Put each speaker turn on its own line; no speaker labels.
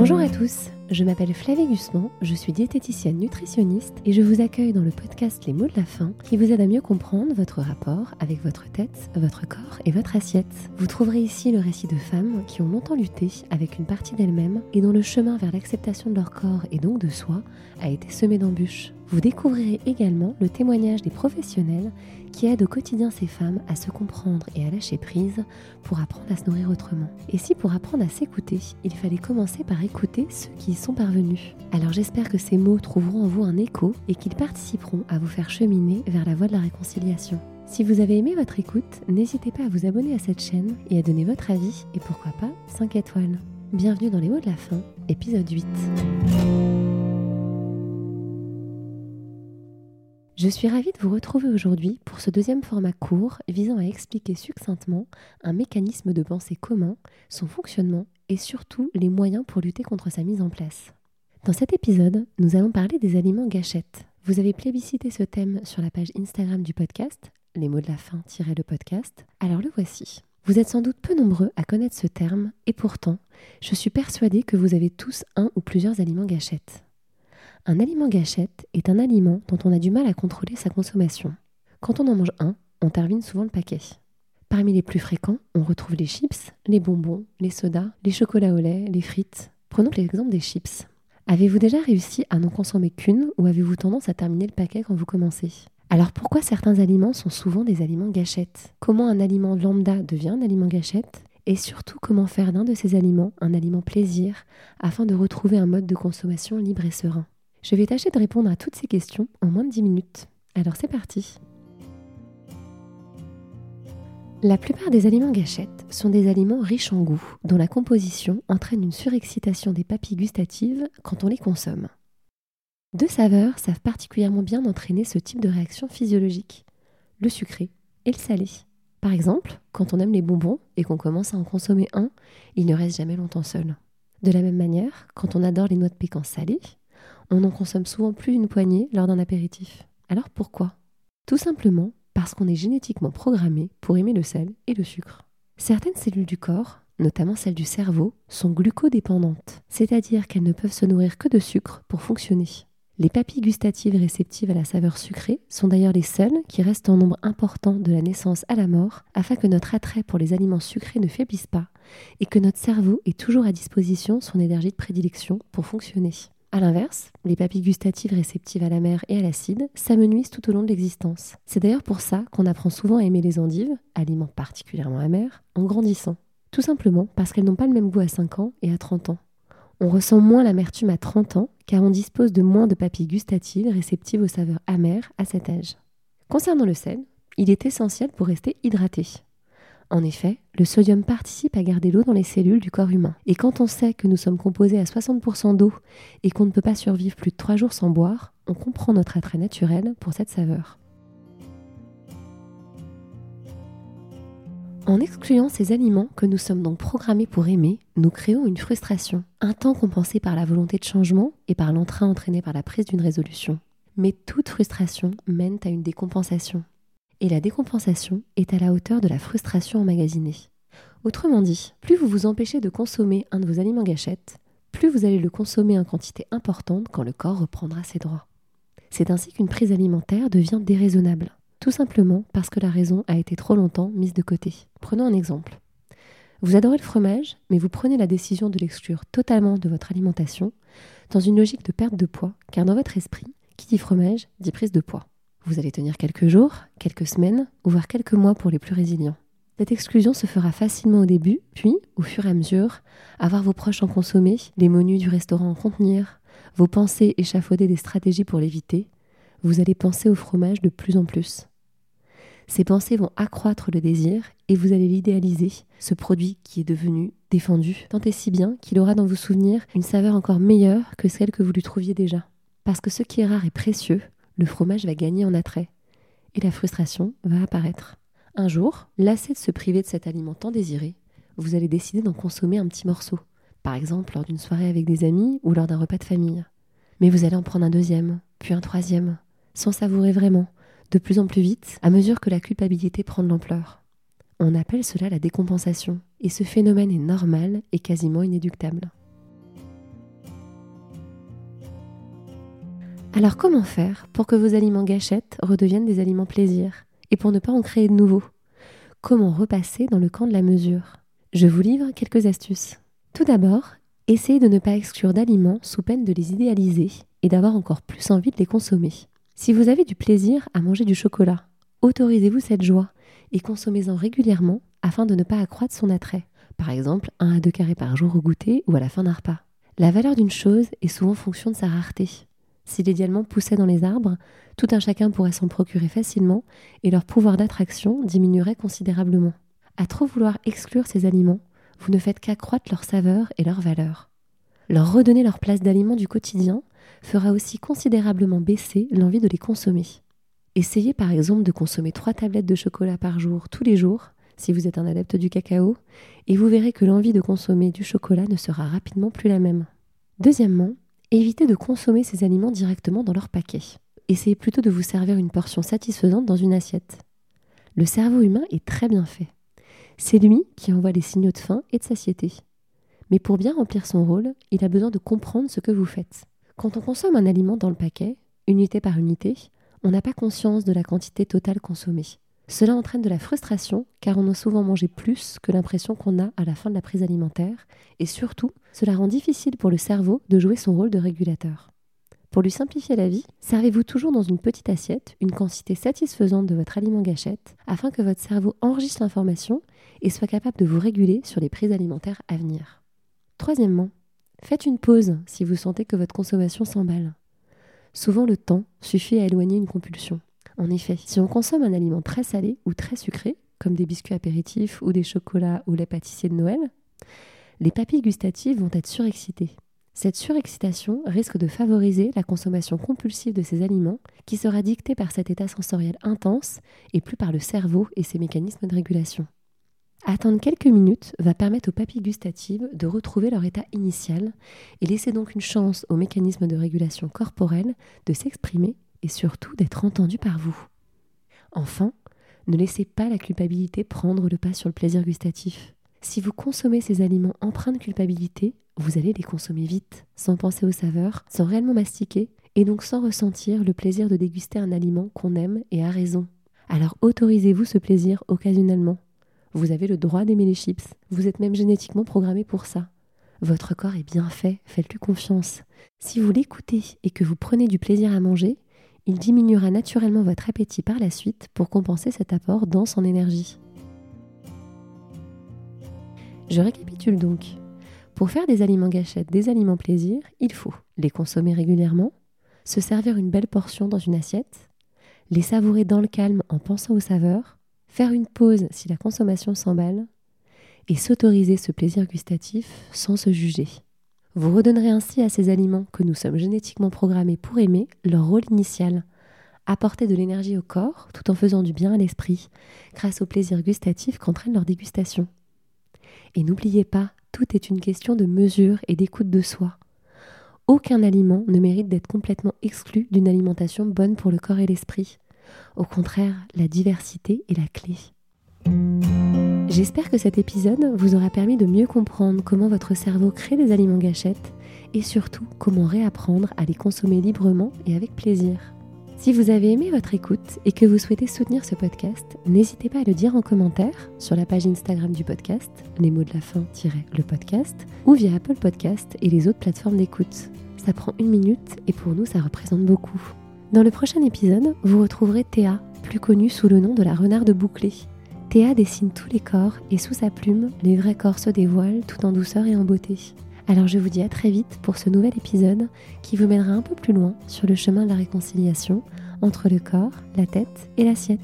Bonjour à tous, je m'appelle Flavie Gusman, je suis diététicienne nutritionniste et je vous accueille dans le podcast Les mots de la faim qui vous aide à mieux comprendre votre rapport avec votre tête, votre corps et votre assiette. Vous trouverez ici le récit de femmes qui ont longtemps lutté avec une partie d'elles-mêmes et dont le chemin vers l'acceptation de leur corps et donc de soi a été semé d'embûches. Vous découvrirez également le témoignage des professionnels qui aident au quotidien ces femmes à se comprendre et à lâcher prise pour apprendre à se nourrir autrement. Et si pour apprendre à s'écouter, il fallait commencer par écouter ceux qui y sont parvenus Alors j'espère que ces mots trouveront en vous un écho et qu'ils participeront à vous faire cheminer vers la voie de la réconciliation. Si vous avez aimé votre écoute, n'hésitez pas à vous abonner à cette chaîne et à donner votre avis et pourquoi pas 5 étoiles. Bienvenue dans les mots de la fin, épisode 8. Je suis ravie de vous retrouver aujourd'hui pour ce deuxième format court visant à expliquer succinctement un mécanisme de pensée commun, son fonctionnement et surtout les moyens pour lutter contre sa mise en place. Dans cet épisode, nous allons parler des aliments gâchettes. Vous avez plébiscité ce thème sur la page Instagram du podcast, les mots de la fin-le podcast, alors le voici. Vous êtes sans doute peu nombreux à connaître ce terme et pourtant, je suis persuadée que vous avez tous un ou plusieurs aliments gâchettes. Un aliment gâchette est un aliment dont on a du mal à contrôler sa consommation. Quand on en mange un, on termine souvent le paquet. Parmi les plus fréquents, on retrouve les chips, les bonbons, les sodas, les chocolats au lait, les frites. Prenons l'exemple des chips. Avez-vous déjà réussi à n'en consommer qu'une ou avez-vous tendance à terminer le paquet quand vous commencez? Alors pourquoi certains aliments sont souvent des aliments gâchettes? Comment un aliment lambda devient un aliment gâchette? Et surtout comment faire d'un de ces aliments un aliment plaisir afin de retrouver un mode de consommation libre et serein? Je vais tâcher de répondre à toutes ces questions en moins de 10 minutes. Alors c'est parti La plupart des aliments gâchettes sont des aliments riches en goût, dont la composition entraîne une surexcitation des papilles gustatives quand on les consomme. Deux saveurs savent particulièrement bien entraîner ce type de réaction physiologique, le sucré et le salé. Par exemple, quand on aime les bonbons et qu'on commence à en consommer un, il ne reste jamais longtemps seul. De la même manière, quand on adore les noix de pécan salées, on en consomme souvent plus d'une poignée lors d'un apéritif. Alors pourquoi? Tout simplement parce qu'on est génétiquement programmé pour aimer le sel et le sucre. Certaines cellules du corps, notamment celles du cerveau, sont glucodépendantes, c'est-à-dire qu'elles ne peuvent se nourrir que de sucre pour fonctionner. Les papilles gustatives réceptives à la saveur sucrée sont d'ailleurs les seules qui restent en nombre important de la naissance à la mort afin que notre attrait pour les aliments sucrés ne faiblisse pas et que notre cerveau ait toujours à disposition son énergie de prédilection pour fonctionner. A l'inverse, les papilles gustatives réceptives à la mer et à l'acide s'amenuisent tout au long de l'existence. C'est d'ailleurs pour ça qu'on apprend souvent à aimer les endives, aliments particulièrement amers, en grandissant. Tout simplement parce qu'elles n'ont pas le même goût à 5 ans et à 30 ans. On ressent moins l'amertume à 30 ans car on dispose de moins de papilles gustatives réceptives aux saveurs amères à cet âge. Concernant le sel, il est essentiel pour rester hydraté. En effet, le sodium participe à garder l'eau dans les cellules du corps humain. Et quand on sait que nous sommes composés à 60% d'eau et qu'on ne peut pas survivre plus de 3 jours sans boire, on comprend notre attrait naturel pour cette saveur. En excluant ces aliments que nous sommes donc programmés pour aimer, nous créons une frustration, un temps compensé par la volonté de changement et par l'entrain entraîné par la prise d'une résolution. Mais toute frustration mène à une décompensation, et la décompensation est à la hauteur de la frustration emmagasinée. Autrement dit, plus vous vous empêchez de consommer un de vos aliments gâchettes, plus vous allez le consommer en quantité importante quand le corps reprendra ses droits. C'est ainsi qu'une prise alimentaire devient déraisonnable, tout simplement parce que la raison a été trop longtemps mise de côté. Prenons un exemple. Vous adorez le fromage, mais vous prenez la décision de l'exclure totalement de votre alimentation dans une logique de perte de poids, car dans votre esprit, qui dit fromage dit prise de poids. Vous allez tenir quelques jours, quelques semaines, ou voire quelques mois pour les plus résilients. Cette exclusion se fera facilement au début, puis, au fur et à mesure, avoir vos proches en consommer, les menus du restaurant en contenir, vos pensées échafauder des stratégies pour l'éviter, vous allez penser au fromage de plus en plus. Ces pensées vont accroître le désir et vous allez l'idéaliser, ce produit qui est devenu défendu, tant et si bien qu'il aura dans vos souvenirs une saveur encore meilleure que celle que vous lui trouviez déjà. Parce que ce qui est rare et précieux, le fromage va gagner en attrait et la frustration va apparaître. Un jour, lassé de se priver de cet aliment tant désiré, vous allez décider d'en consommer un petit morceau, par exemple lors d'une soirée avec des amis ou lors d'un repas de famille. Mais vous allez en prendre un deuxième, puis un troisième, sans savourer vraiment, de plus en plus vite, à mesure que la culpabilité prend de l'ampleur. On appelle cela la décompensation, et ce phénomène est normal et quasiment inéductable. Alors comment faire pour que vos aliments gâchettes redeviennent des aliments plaisir et pour ne pas en créer de nouveaux? Comment repasser dans le camp de la mesure? Je vous livre quelques astuces. Tout d'abord, essayez de ne pas exclure d'aliments sous peine de les idéaliser et d'avoir encore plus envie de les consommer. Si vous avez du plaisir à manger du chocolat, autorisez-vous cette joie et consommez-en régulièrement afin de ne pas accroître son attrait. Par exemple, un à deux carrés par jour au goûter ou à la fin d'un repas. La valeur d'une chose est souvent fonction de sa rareté. Si les diamants poussaient dans les arbres, tout un chacun pourrait s'en procurer facilement et leur pouvoir d'attraction diminuerait considérablement. À trop vouloir exclure ces aliments, vous ne faites qu'accroître leur saveur et leur valeur. Leur redonner leur place d'aliment du quotidien fera aussi considérablement baisser l'envie de les consommer. Essayez par exemple de consommer 3 tablettes de chocolat par jour tous les jours si vous êtes un adepte du cacao, et vous verrez que l'envie de consommer du chocolat ne sera rapidement plus la même. Deuxièmement, évitez de consommer ces aliments directement dans leur paquet. Essayez plutôt de vous servir une portion satisfaisante dans une assiette. Le cerveau humain est très bien fait. C'est lui qui envoie les signaux de faim et de satiété. Mais pour bien remplir son rôle, il a besoin de comprendre ce que vous faites. Quand on consomme un aliment dans le paquet, unité par unité, on n'a pas conscience de la quantité totale consommée. Cela entraîne de la frustration car on a souvent mangé plus que l'impression qu'on a à la fin de la prise alimentaire et surtout, cela rend difficile pour le cerveau de jouer son rôle de régulateur. Pour lui simplifier la vie, servez-vous toujours dans une petite assiette une quantité satisfaisante de votre aliment gâchette afin que votre cerveau enregistre l'information et soit capable de vous réguler sur les prises alimentaires à venir. Troisièmement, faites une pause si vous sentez que votre consommation s'emballe. Souvent le temps suffit à éloigner une compulsion. En effet, si on consomme un aliment très salé ou très sucré, comme des biscuits apéritifs ou des chocolats ou les pâtissiers de Noël, les papilles gustatives vont être surexcitées. Cette surexcitation risque de favoriser la consommation compulsive de ces aliments qui sera dictée par cet état sensoriel intense et plus par le cerveau et ses mécanismes de régulation. Attendre quelques minutes va permettre aux papilles gustatives de retrouver leur état initial et laisser donc une chance aux mécanismes de régulation corporelle de s'exprimer et surtout d'être entendu par vous. Enfin, ne laissez pas la culpabilité prendre le pas sur le plaisir gustatif. Si vous consommez ces aliments empreints de culpabilité, vous allez les consommer vite, sans penser aux saveurs, sans réellement mastiquer, et donc sans ressentir le plaisir de déguster un aliment qu'on aime et a raison. Alors autorisez-vous ce plaisir occasionnellement. Vous avez le droit d'aimer les chips, vous êtes même génétiquement programmé pour ça. Votre corps est bien fait, faites-lui confiance. Si vous l'écoutez et que vous prenez du plaisir à manger, il diminuera naturellement votre appétit par la suite pour compenser cet apport dense en énergie. Je récapitule donc. Pour faire des aliments gâchettes des aliments plaisir, il faut les consommer régulièrement, se servir une belle portion dans une assiette, les savourer dans le calme en pensant aux saveurs, faire une pause si la consommation s'emballe, et s'autoriser ce plaisir gustatif sans se juger. Vous redonnerez ainsi à ces aliments que nous sommes génétiquement programmés pour aimer leur rôle initial, apporter de l'énergie au corps tout en faisant du bien à l'esprit, grâce au plaisir gustatif qu'entraîne leur dégustation. Et n'oubliez pas, tout est une question de mesure et d'écoute de soi. Aucun aliment ne mérite d'être complètement exclu d'une alimentation bonne pour le corps et l'esprit. Au contraire, la diversité est la clé. J'espère que cet épisode vous aura permis de mieux comprendre comment votre cerveau crée des aliments gâchettes et surtout comment réapprendre à les consommer librement et avec plaisir. Si vous avez aimé votre écoute et que vous souhaitez soutenir ce podcast, n'hésitez pas à le dire en commentaire sur la page Instagram du podcast, les mots de la fin-le podcast, ou via Apple Podcast et les autres plateformes d'écoute. Ça prend une minute et pour nous ça représente beaucoup. Dans le prochain épisode, vous retrouverez Théa, plus connue sous le nom de la renarde bouclée. Théa dessine tous les corps et sous sa plume, les vrais corps se dévoilent tout en douceur et en beauté. Alors je vous dis à très vite pour ce nouvel épisode qui vous mènera un peu plus loin sur le chemin de la réconciliation entre le corps, la tête et l'assiette.